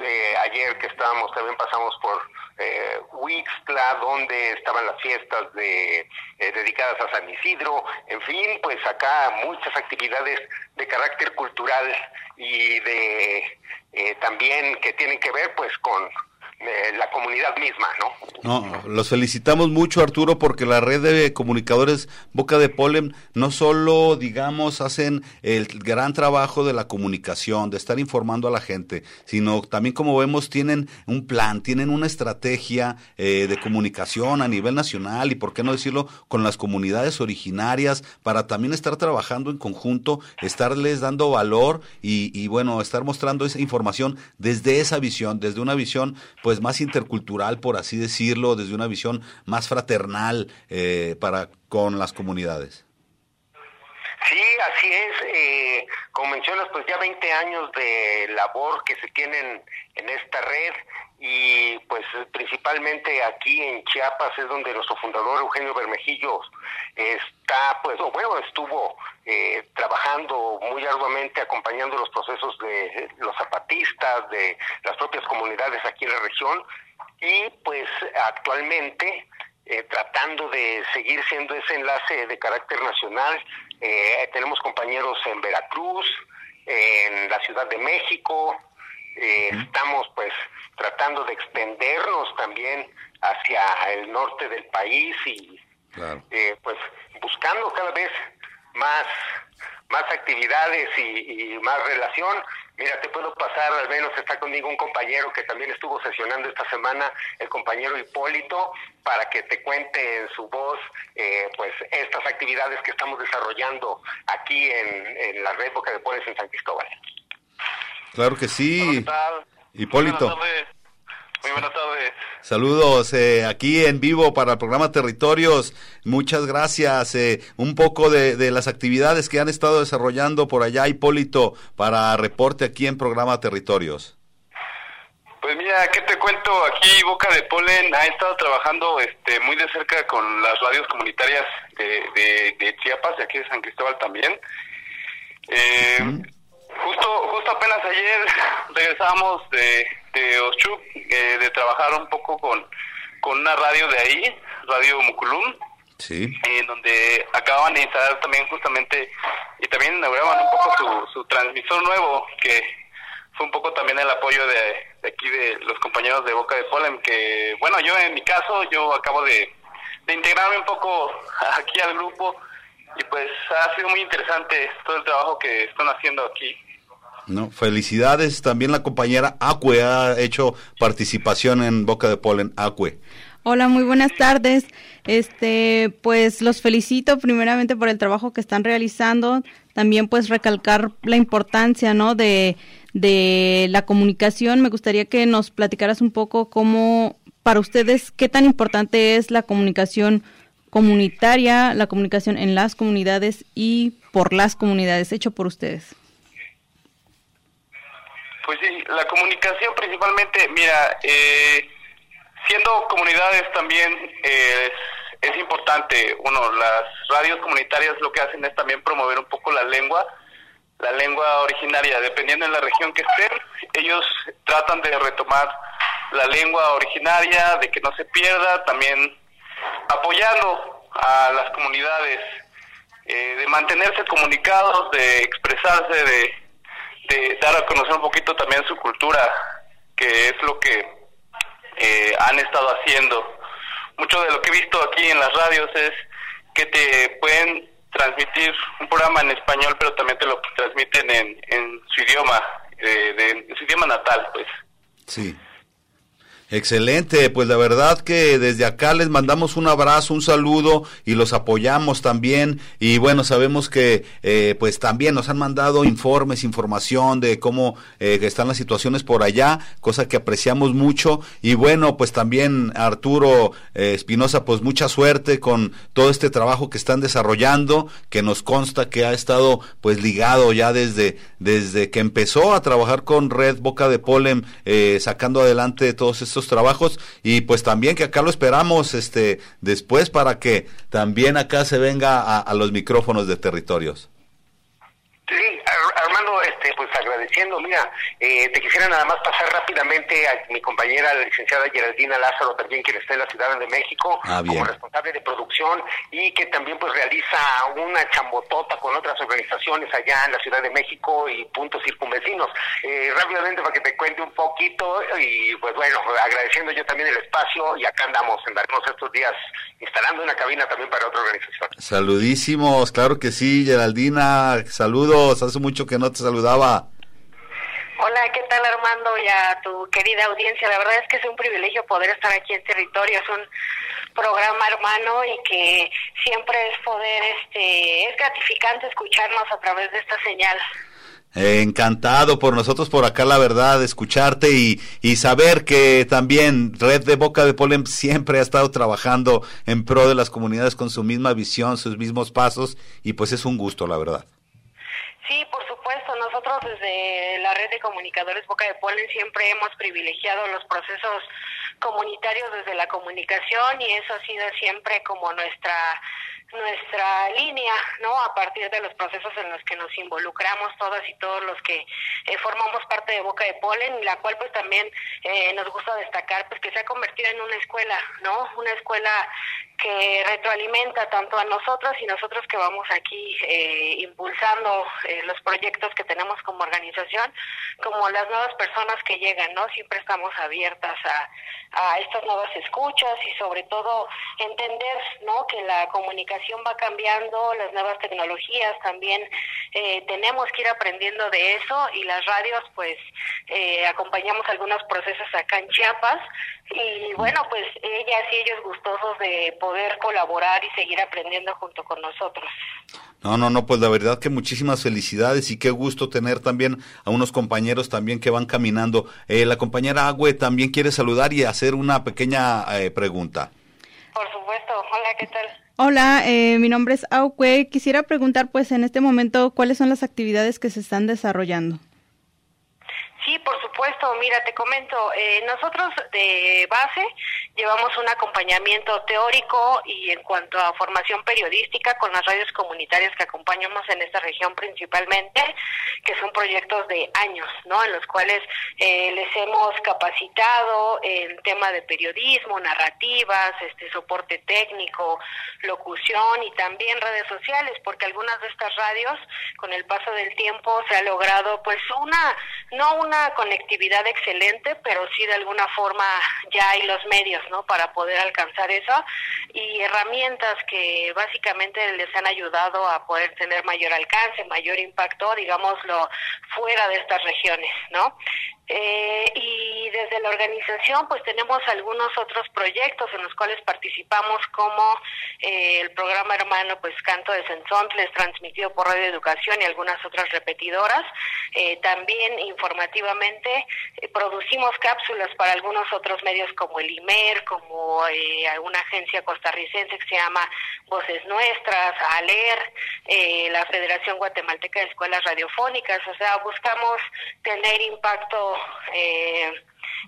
Eh, ayer que estábamos también pasamos por eh, donde estaban las fiestas de, eh, dedicadas a San Isidro, en fin, pues acá muchas actividades de carácter cultural y de también que tienen que ver pues con la comunidad misma, ¿no? No, los felicitamos mucho Arturo porque la red de comunicadores Boca de Polen no solo, digamos, hacen el gran trabajo de la comunicación, de estar informando a la gente, sino también como vemos tienen un plan, tienen una estrategia eh, de comunicación a nivel nacional y por qué no decirlo con las comunidades originarias para también estar trabajando en conjunto, estarles dando valor y, y bueno, estar mostrando esa información desde esa visión, desde una visión pues pues más intercultural, por así decirlo, desde una visión más fraternal eh, para con las comunidades. Sí, así es. Eh, como mencionas, pues ya 20 años de labor que se tienen en esta red y pues principalmente aquí en Chiapas es donde nuestro fundador Eugenio Bermejillo está, pues, o bueno, estuvo eh, trabajando muy arduamente acompañando los procesos de los zapatistas, de las propias comunidades aquí en la región y pues actualmente eh, tratando de seguir siendo ese enlace de carácter nacional. Eh, tenemos compañeros en Veracruz, en la Ciudad de México, eh, estamos pues tratando de extendernos también hacia el norte del país y eh, pues buscando cada vez más más actividades y, más relación. Mira, te puedo pasar, al menos está conmigo un compañero que también estuvo sesionando esta semana, el compañero Hipólito, para que te cuente en su voz, eh, pues, estas actividades que estamos desarrollando aquí en, la red Boca de Poles en San Cristóbal. Claro que sí. Hipólito. Muy buenas tardes. Saludos eh, aquí en vivo para el programa Territorios. Muchas gracias. Eh, un poco de, de, las actividades que han estado desarrollando por allá, Hipólito, para reporte aquí en programa Territorios. Pues mira, ¿qué te cuento? Aquí Boca de Polen ha estado trabajando este, muy de cerca con las radios comunitarias de, de, Chiapas y aquí de San Cristóbal también. Eh, Justo, justo apenas ayer regresamos de, de Ochuc, eh, de trabajar un poco con, con una radio de ahí, Radio Muculum, sí. en donde acababan de instalar también justamente, y también inauguraban un poco su, su transmisor nuevo, que fue un poco también el apoyo de, de aquí de los compañeros de Boca de Polen, que bueno, yo en mi caso, yo acabo de, de integrarme un poco aquí al grupo, y pues ha sido muy interesante todo el trabajo que están haciendo aquí. No, felicidades. También la compañera Acue ha hecho participación en Boca de Polen. Acue. Hola, muy buenas tardes. Este, pues los felicito primeramente por el trabajo que están realizando. También pues recalcar la importancia, ¿no? De, de la comunicación. Me gustaría que nos platicaras un poco cómo, para ustedes, qué tan importante es la comunicación comunitaria, la comunicación en las comunidades y por las comunidades, hecho por ustedes. Pues sí, la comunicación principalmente, mira, eh, siendo comunidades también eh, es, importante, uno, las radios comunitarias lo que hacen es también promover un poco la lengua, la lengua originaria, dependiendo de la región que estén, ellos tratan de retomar la lengua originaria, de que no se pierda, también apoyando a las comunidades, eh, de mantenerse comunicados, de expresarse, de de dar a conocer un poquito también su cultura, que es lo que eh, han estado haciendo. Mucho de lo que he visto aquí en las radios es que te pueden transmitir un programa en español, pero también te lo transmiten en, en su idioma, eh, de, en su idioma natal, pues. Sí. Excelente, pues la verdad que desde acá les mandamos un abrazo, un saludo y los apoyamos también. Y bueno, sabemos que eh, pues también nos han mandado informes, información de cómo eh, están las situaciones por allá, cosa que apreciamos mucho. Y bueno, pues también Arturo eh, Espinosa, pues mucha suerte con todo este trabajo que están desarrollando, que nos consta que ha estado pues ligado ya desde, desde que empezó a trabajar con Red Boca de Polen, sacando adelante todos estos trabajos y pues también que acá lo esperamos este después para que también acá se venga a los micrófonos de territorios. Pues agradeciendo, mira, eh, te quisiera nada más pasar rápidamente a mi compañera, la licenciada Geraldina Lázaro, también quien está en la Ciudad de México, ah, como responsable de producción y que también pues realiza una chambotota con otras organizaciones allá en la Ciudad de México y puntos circunvecinos. Eh, rápidamente para que te cuente un poquito y pues bueno, agradeciendo yo también el espacio y acá andamos, andaremos estos días instalando una cabina también para otra organización. Saludísimos, claro que sí, Geraldina, saludos, hace mucho que no te saludaba. Hola, ¿qué tal Armando y a tu querida audiencia? La verdad es que es un privilegio poder estar aquí en territorio, es un programa hermano y que siempre es poder, este, es gratificante escucharnos a través de esta señal. encantado por nosotros por acá, la verdad, escucharte y, y saber que también Red de Boca de Polen siempre ha estado trabajando en pro de las comunidades con su misma visión, sus mismos pasos y pues es un gusto, la verdad. Sí, por supuesto. Nosotros desde la red de comunicadores Boca de Polen siempre hemos privilegiado los procesos comunitarios desde la comunicación y eso ha sido siempre como nuestra nuestra línea, ¿no? A partir de los procesos en los que nos involucramos todas y todos los que eh, formamos parte de Boca de Polen, la cual pues también eh, nos gusta destacar pues que se ha convertido en una escuela, ¿no? Una escuela que retroalimenta tanto a nosotros y nosotros que vamos aquí eh, impulsando eh, los proyectos que tenemos como organización, como las nuevas personas que llegan, ¿no? Siempre estamos abiertas a, estas nuevas escuchas y sobre todo entender, ¿no? Que la comunicación va cambiando, las nuevas tecnologías también eh, tenemos que ir aprendiendo de eso y las radios pues eh, acompañamos algunos procesos acá en Chiapas y bueno pues ellas y ellos gustosos de poder colaborar y seguir aprendiendo junto con nosotros. No, no, no, pues la verdad que muchísimas felicidades y qué gusto tener también a unos compañeros también que van caminando. Eh, la compañera Agüe también quiere saludar y hacer una pequeña eh, pregunta. Por supuesto, hola, ¿qué tal? Hola, eh, mi nombre es Auque. Quisiera preguntar, pues, en este momento, ¿cuáles son las actividades que se están desarrollando? Sí, por supuesto. Mira, te comento, eh, nosotros de base llevamos un acompañamiento teórico y en cuanto a formación periodística con las radios comunitarias que acompañamos en esta región principalmente, que son proyectos de años, ¿no? En los cuales eh, les hemos capacitado en tema de periodismo, narrativas, este soporte técnico, locución y también redes sociales, porque algunas de estas radios con el paso del tiempo se ha logrado pues una no una una conectividad excelente, pero sí de alguna forma ya hay los medios, ¿no? Para poder alcanzar eso y herramientas que básicamente les han ayudado a poder tener mayor alcance, mayor impacto, digámoslo, fuera de estas regiones, ¿no? Eh, y desde la organización pues tenemos algunos otros proyectos en los cuales participamos como eh, el programa hermano pues Canto de Sensontles transmitido por Radio Educación y algunas otras repetidoras. Eh, también informativamente producimos cápsulas para algunos otros medios como el IMER, como alguna agencia costarricense que se llama Voces Nuestras, ALER, la Federación Guatemalteca de Escuelas Radiofónicas, o sea, buscamos tener impacto eh,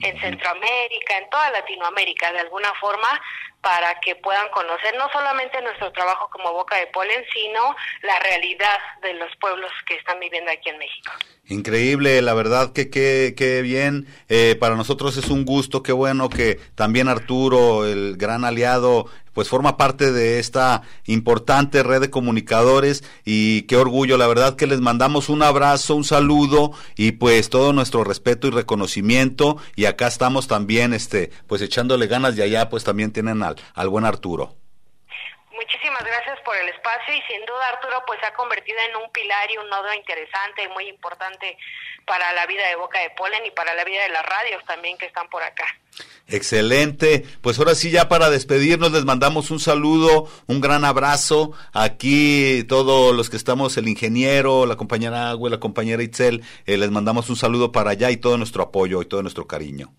en Centroamérica, en toda Latinoamérica, de alguna forma, para que puedan conocer no solamente nuestro trabajo como Boca de Polen, sino la realidad de los pueblos que están viviendo aquí en México. Increíble, la verdad que qué bien. Eh, para nosotros es un gusto, qué bueno que también Arturo, el gran aliado, pues forma parte de esta importante red de comunicadores y qué orgullo, la verdad que les mandamos un abrazo, un saludo y pues todo nuestro respeto y reconocimiento y acá estamos también este pues echándole ganas y allá pues también tienen al, al buen Arturo. Muchísimas gracias por el espacio y sin duda Arturo pues se ha convertido en un pilar y un nodo interesante y muy importante para la vida de Boca de Polen y para la vida de las radios también que están por acá. Excelente. Pues ahora sí, ya para despedirnos, les mandamos un saludo, un gran abrazo. Aquí todos los que estamos, el ingeniero, la compañera Agua, la compañera Itzel, eh, les mandamos un saludo para allá y todo nuestro apoyo y todo nuestro cariño.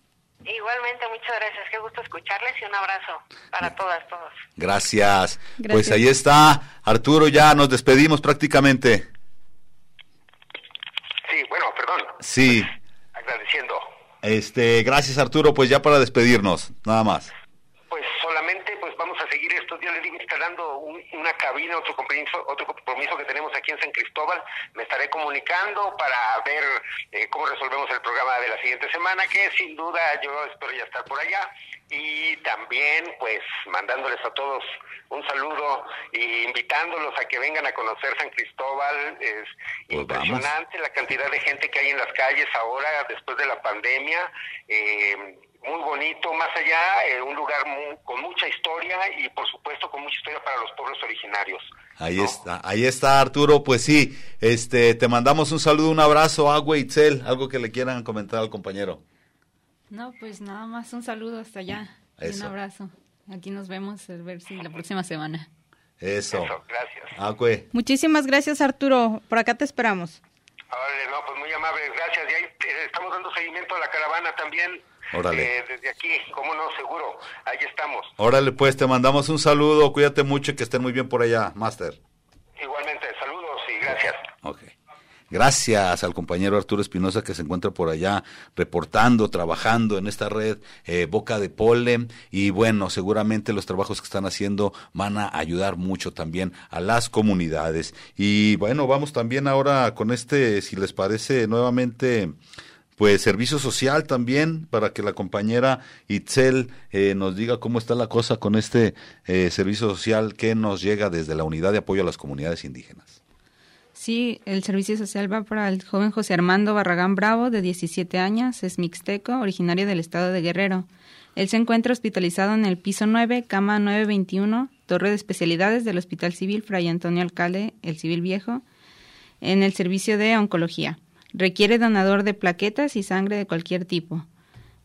Igualmente, muchas gracias. Qué gusto escucharles y un abrazo para todas, todos. Gracias. Pues ahí está, Arturo, ya nos despedimos prácticamente. Sí, bueno, perdón. Sí. Agradeciendo Este, gracias Arturo, pues ya para despedirnos, nada más. Pues solamente pues vamos a seguir estos días, les digo, instalando una cabina, otro compromiso, otro compromiso que tenemos aquí en San Cristóbal. Me estaré comunicando para ver eh, cómo resolvemos el programa de la siguiente semana, que sin duda yo espero ya estar por allá. Y también pues mandándoles a todos un saludo e invitándolos a que vengan a conocer San Cristóbal. Es Pues impresionante la cantidad de gente que hay en las calles ahora después de la pandemia. Eh, muy bonito, más allá, eh, un lugar mu- con mucha historia y por supuesto con mucha historia para los pueblos originarios. Ahí está, ahí está Arturo, pues sí, este, te mandamos un saludo, un abrazo, Agua Itzel, algo que le quieran comentar al compañero. No, pues nada más un saludo hasta allá. Y un Eso. abrazo. Aquí nos vemos a ver si la próxima semana. Eso. gracias. Agüe. Muchísimas gracias, Arturo. Por acá te esperamos. Órale, no, pues muy amable, gracias. Y ahí eh, estamos dando seguimiento a la caravana también. Órale. eh, desde aquí, cómo no, seguro. Ahí estamos. Órale, pues te mandamos un saludo, cuídate mucho y que estén muy bien por allá, Master. Igualmente, saludos y gracias. Ok. Gracias al compañero Arturo Espinosa que se encuentra por allá reportando, trabajando en esta red eh, Boca de Polen y bueno, seguramente los trabajos que están haciendo van a ayudar mucho también a las comunidades. Y bueno, vamos también ahora con este, si les parece nuevamente, pues servicio social también para que la compañera Itzel eh, nos diga cómo está la cosa con este eh, servicio social que nos llega desde la Unidad de Apoyo a las Comunidades Indígenas. Sí, el servicio social va para el joven José Armando Barragán Bravo, de 17 años, es mixteco, originario del estado de Guerrero. Él se encuentra hospitalizado en el piso 9, cama 921, torre de especialidades del Hospital Civil Fray Antonio Alcalde, el Civil Viejo, en el servicio de oncología. Requiere donador de plaquetas y sangre de cualquier tipo.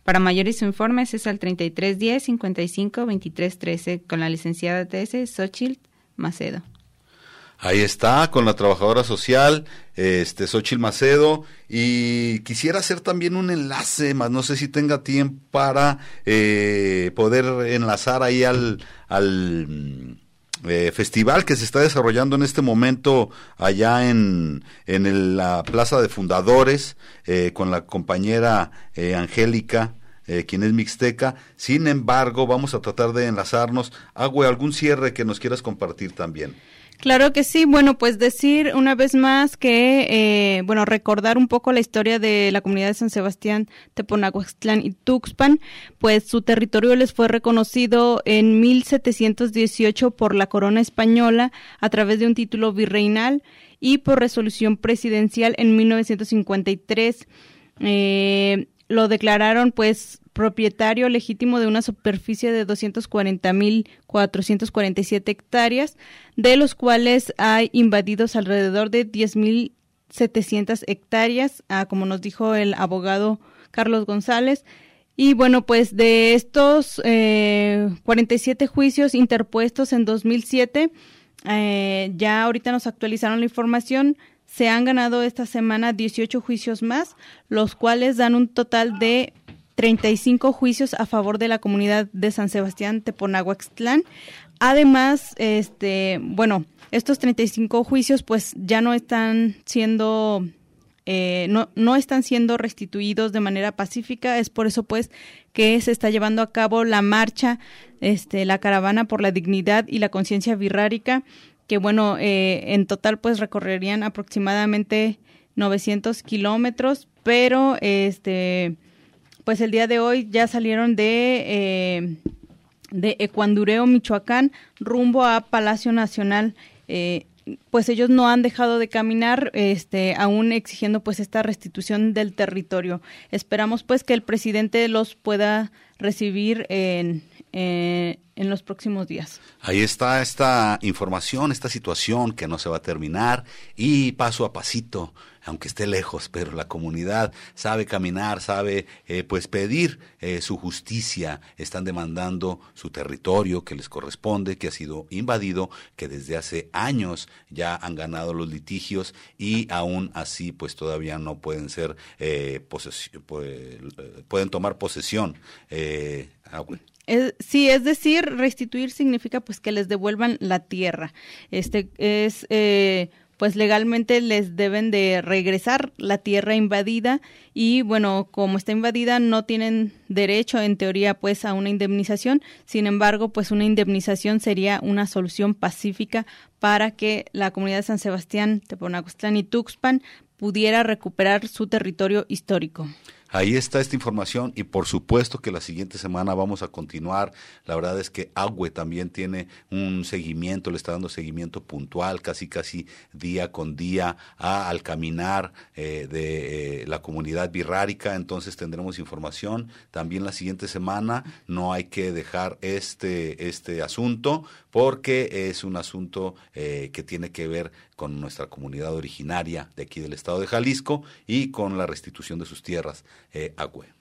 Para mayores informes es al 3310 55 23 13 con la licenciada TS Xochitl Macedo. Ahí está, con la trabajadora social, este, Xochitl Macedo, y quisiera hacer también un enlace, más no sé si tenga tiempo para eh, poder enlazar ahí al, al eh, festival que se está desarrollando en este momento allá en, en el- la Plaza de Fundadores, eh, con la compañera eh, Angélica, eh, quien es mixteca. Sin embargo, vamos a tratar de enlazarnos. Agüe, algún cierre que nos quieras compartir también. Claro que sí. Bueno, pues decir una vez más que, eh, bueno, recordar un poco la historia de la comunidad de San Sebastián, Teponahuaxtlán y Tuxpan, pues su territorio les fue reconocido en 1718 por la corona española a través de un título virreinal y por resolución presidencial en 1953. Eh, lo declararon pues propietario legítimo de una superficie de 240.447 hectáreas, de los cuales hay invadidos alrededor de 10.700 hectáreas, ah, como nos dijo el abogado Carlos González. Y bueno, pues de estos eh, 47 juicios interpuestos en 2007, eh, ya ahorita nos actualizaron la información, se han ganado esta semana 18 juicios más, los cuales dan un total de 35 juicios a favor de la comunidad de San Sebastián Teponahuaxtlán. Además, este, bueno, estos 35 juicios pues ya no están siendo eh, no, no están siendo restituidos de manera pacífica, es por eso pues que se está llevando a cabo la marcha, este, la caravana por la dignidad y la conciencia virrárica, que bueno, eh, en total pues recorrerían aproximadamente 900 kilómetros, pero este, pues el día de hoy ya salieron de, eh, de Ecuandureo, Michoacán, rumbo a Palacio Nacional. Eh, pues ellos no han dejado de caminar, este, aún exigiendo pues esta restitución del territorio. Esperamos pues que el presidente los pueda recibir en, eh, en los próximos días. Ahí está esta información, esta situación que no se va a terminar y paso a pasito, aunque esté lejos, pero la comunidad sabe caminar, sabe eh, pues pedir eh, su justicia, están demandando su territorio que les corresponde, que ha sido invadido, que desde hace años ya han ganado los litigios y aún así pues todavía no pueden ser eh, pues, eh, pueden tomar posesión. Bueno. Es- sí, es decir, restituir significa pues que les devuelvan la tierra. Este es eh, pues legalmente les deben de regresar la tierra invadida y bueno, como está invadida no tienen derecho en teoría pues a una indemnización, sin embargo pues una indemnización sería una solución pacífica para que la comunidad de San Sebastián, Teponacostlán y Tuxpan pudiera recuperar su territorio histórico. Ahí está esta información y por supuesto que la siguiente semana vamos a continuar. La verdad es que Agüe también tiene un seguimiento, le está dando seguimiento puntual, casi casi día con día a, al caminar eh, de eh, la comunidad birrárica. Entonces tendremos información también la siguiente semana. No hay que dejar este, este asunto porque es un asunto eh, que tiene que ver con nuestra comunidad originaria de aquí del estado de Jalisco y con la restitución de sus tierras, eh, Agüe.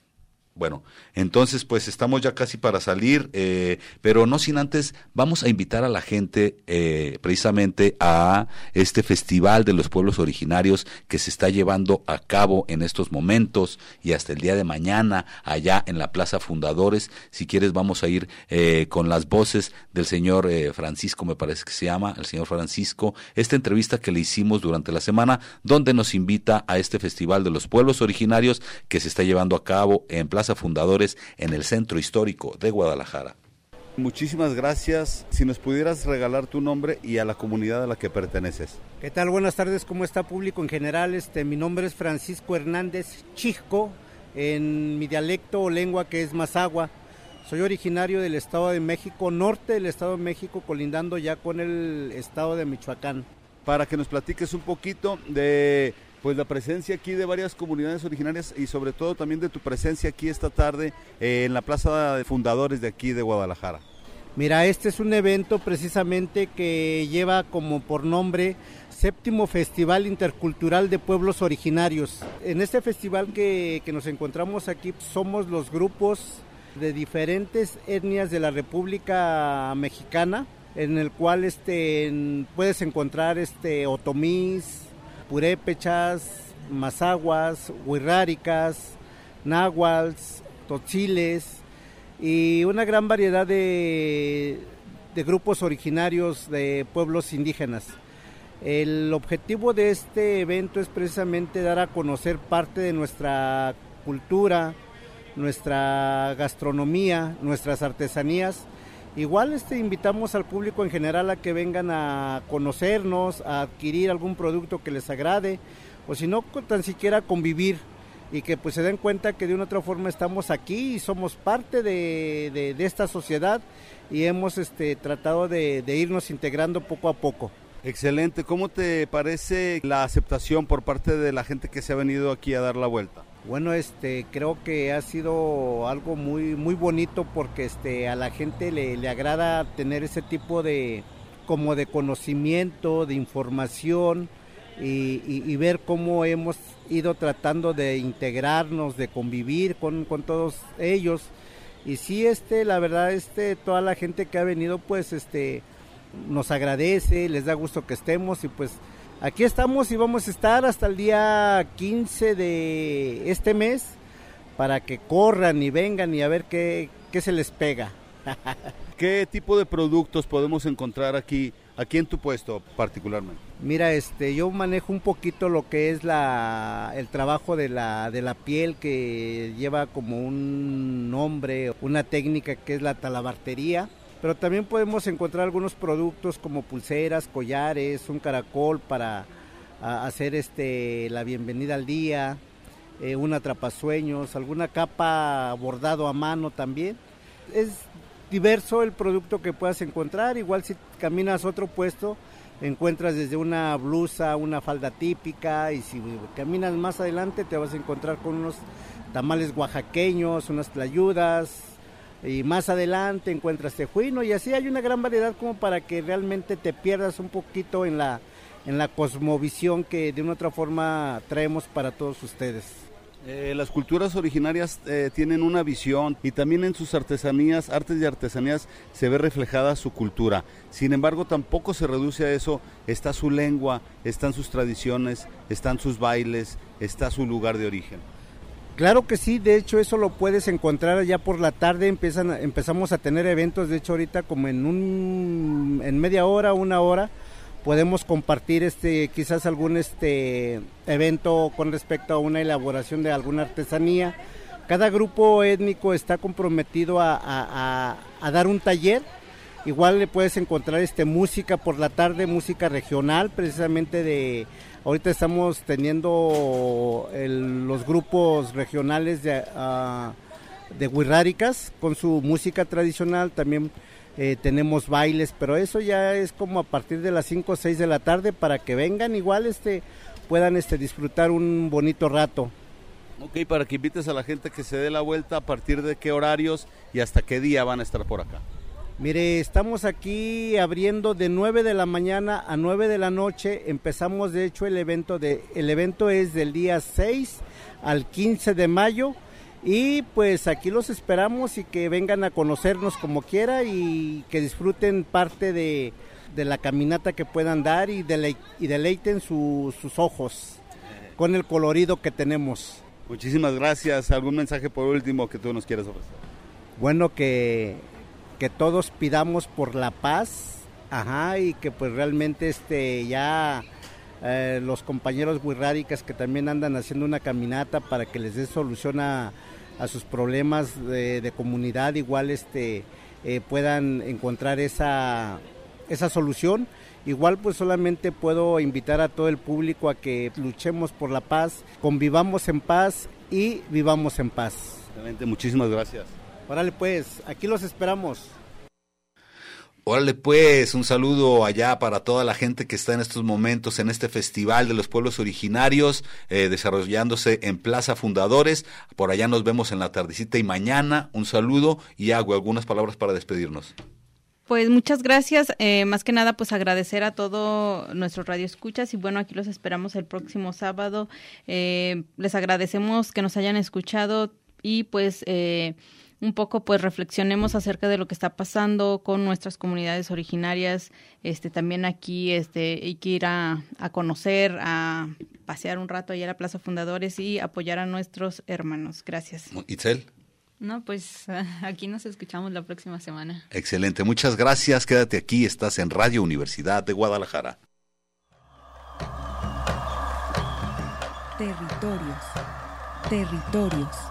Bueno, entonces pues estamos ya casi para salir, eh, pero no sin antes vamos a invitar a la gente eh, precisamente a este festival de los pueblos originarios que se está llevando a cabo en estos momentos y hasta el día de mañana allá en la Plaza Fundadores. Si quieres vamos a ir eh, con las voces del señor Francisco, me parece que se llama, el señor Francisco, esta entrevista que le hicimos durante la semana donde nos invita a este festival de los pueblos originarios que se está llevando a cabo en Plaza Fundadores en el Centro Histórico de Guadalajara. Muchísimas gracias. Si nos pudieras regalar tu nombre y a la comunidad a la que perteneces. ¿Qué tal? Buenas tardes. ¿Cómo está público en general? Este, mi nombre es Francisco Hernández Chisco, en mi dialecto o lengua que es Mazagua. Soy originario del Estado de México, norte del Estado de México, colindando ya con el Estado de Michoacán. Para que nos platiques un poquito de pues la presencia aquí de varias comunidades originarias y sobre todo también de tu presencia aquí esta tarde eh, en la Plaza de Fundadores de aquí de Guadalajara. Mira, este es un evento precisamente que lleva como por nombre Séptimo Festival Intercultural de Pueblos Originarios. En este festival que, que nos encontramos aquí somos los grupos de diferentes etnias de la República Mexicana, en el cual este, puedes encontrar este, otomís, purépechas, mazaguas, huirráricas, náhuatls, totziles y una gran variedad de, de grupos originarios de pueblos indígenas. El objetivo de este evento es precisamente dar a conocer parte de nuestra cultura, nuestra gastronomía, nuestras artesanías Igual este, invitamos al público en general a que vengan a conocernos, a adquirir algún producto que les agrade, o si no, tan siquiera convivir y que pues se den cuenta que de una otra forma estamos aquí y somos parte de, esta sociedad y hemos este, tratado de irnos integrando poco a poco. Excelente, ¿cómo te parece la aceptación por parte de la gente que se ha venido aquí a dar la vuelta? Bueno, este, creo que ha sido algo muy, muy bonito porque este, a la gente le, agrada tener ese tipo de, como de conocimiento, de información y, ver cómo hemos ido tratando de integrarnos, de convivir con, con, todos ellos. Y sí, este, la verdad, este, toda la gente que ha venido, pues, este, nos agradece, les da gusto que estemos y pues Aquí estamos y vamos a estar hasta el día 15 de este mes para que corran y vengan y a ver qué, se les pega. ¿Qué tipo de productos podemos encontrar aquí, aquí en tu puesto particularmente? Mira, este, yo manejo un poquito lo que es la, el trabajo de la, de la piel que lleva como un nombre, una técnica que es la talabartería pero también podemos encontrar algunos productos como pulseras, collares, un caracol para hacer este la bienvenida al día, eh, un atrapasueños, alguna capa bordado a mano también. Es diverso el producto que puedas encontrar, igual si caminas a otro puesto encuentras desde una blusa, una falda típica y si caminas más adelante te vas a encontrar con unos tamales oaxaqueños, unas playudas, y más adelante encuentras tejuino y así hay una gran variedad como para que realmente te pierdas un poquito en la en la cosmovisión que de una otra forma traemos para todos ustedes. Eh, las culturas originarias eh, tienen una visión y también en sus artesanías, artes y artesanías se ve reflejada su cultura. Sin embargo, tampoco se reduce a eso, está su lengua, están sus tradiciones, están sus bailes, está su lugar de origen. Claro que sí, de hecho eso lo puedes encontrar ya por la tarde, empiezan, empezamos a tener eventos, de hecho ahorita como en, un, en media hora, una hora, podemos compartir este quizás algún este evento con respecto a una elaboración de alguna artesanía. Cada grupo étnico está comprometido a, dar un taller. Igual le puedes encontrar este música por la tarde, música regional, precisamente de ahorita estamos teniendo los grupos regionales de, uh, Huirráricas con su música tradicional, también eh, tenemos bailes, pero eso ya es como a partir de las 5 o 6 de la tarde para que vengan igual este puedan este disfrutar un bonito rato. Ok, para que invites a la gente que se dé la vuelta, a partir de qué horarios y hasta qué día van a estar por acá. Mire, estamos aquí abriendo de 9 de la mañana a 9 de la noche. Empezamos de hecho el evento de el evento es del día 6 al 15 de mayo y pues aquí los esperamos y que vengan a conocernos como quiera y que disfruten parte de, la caminata que puedan dar y, y deleiten sus ojos con el colorido que tenemos. Muchísimas gracias. ¿Algún mensaje por último que tú nos quieras ofrecer? Bueno, que, que todos pidamos por la paz, ajá, y que pues realmente este ya eh, los compañeros wirrádicas que también andan haciendo una caminata para que les dé solución a, sus problemas de, comunidad, igual este, eh, puedan encontrar esa, esa solución. Igual pues solamente puedo invitar a todo el público a que luchemos por la paz, convivamos en paz y vivamos en paz. Excelente, muchísimas gracias. Órale pues, aquí los esperamos. Órale pues, un saludo allá para toda la gente que está en estos momentos en este Festival de los Pueblos Originarios, eh, desarrollándose en Plaza Fundadores. Por allá nos vemos en la tardecita y mañana. Un saludo y hago algunas palabras para despedirnos. Pues muchas gracias. Eh, más que nada, pues agradecer a todo nuestro radio escuchas y bueno, aquí los esperamos el próximo sábado. Eh, les agradecemos que nos hayan escuchado y pues eh, un poco pues reflexionemos acerca de lo que está pasando con nuestras comunidades originarias, este también aquí este hay que ir a, conocer, a pasear un rato allá a la Plaza Fundadores y apoyar a nuestros hermanos. Gracias. Itzel. No, pues aquí nos escuchamos la próxima semana. Excelente, muchas gracias. Quédate aquí, estás en Radio Universidad de Guadalajara. Territorios, territorios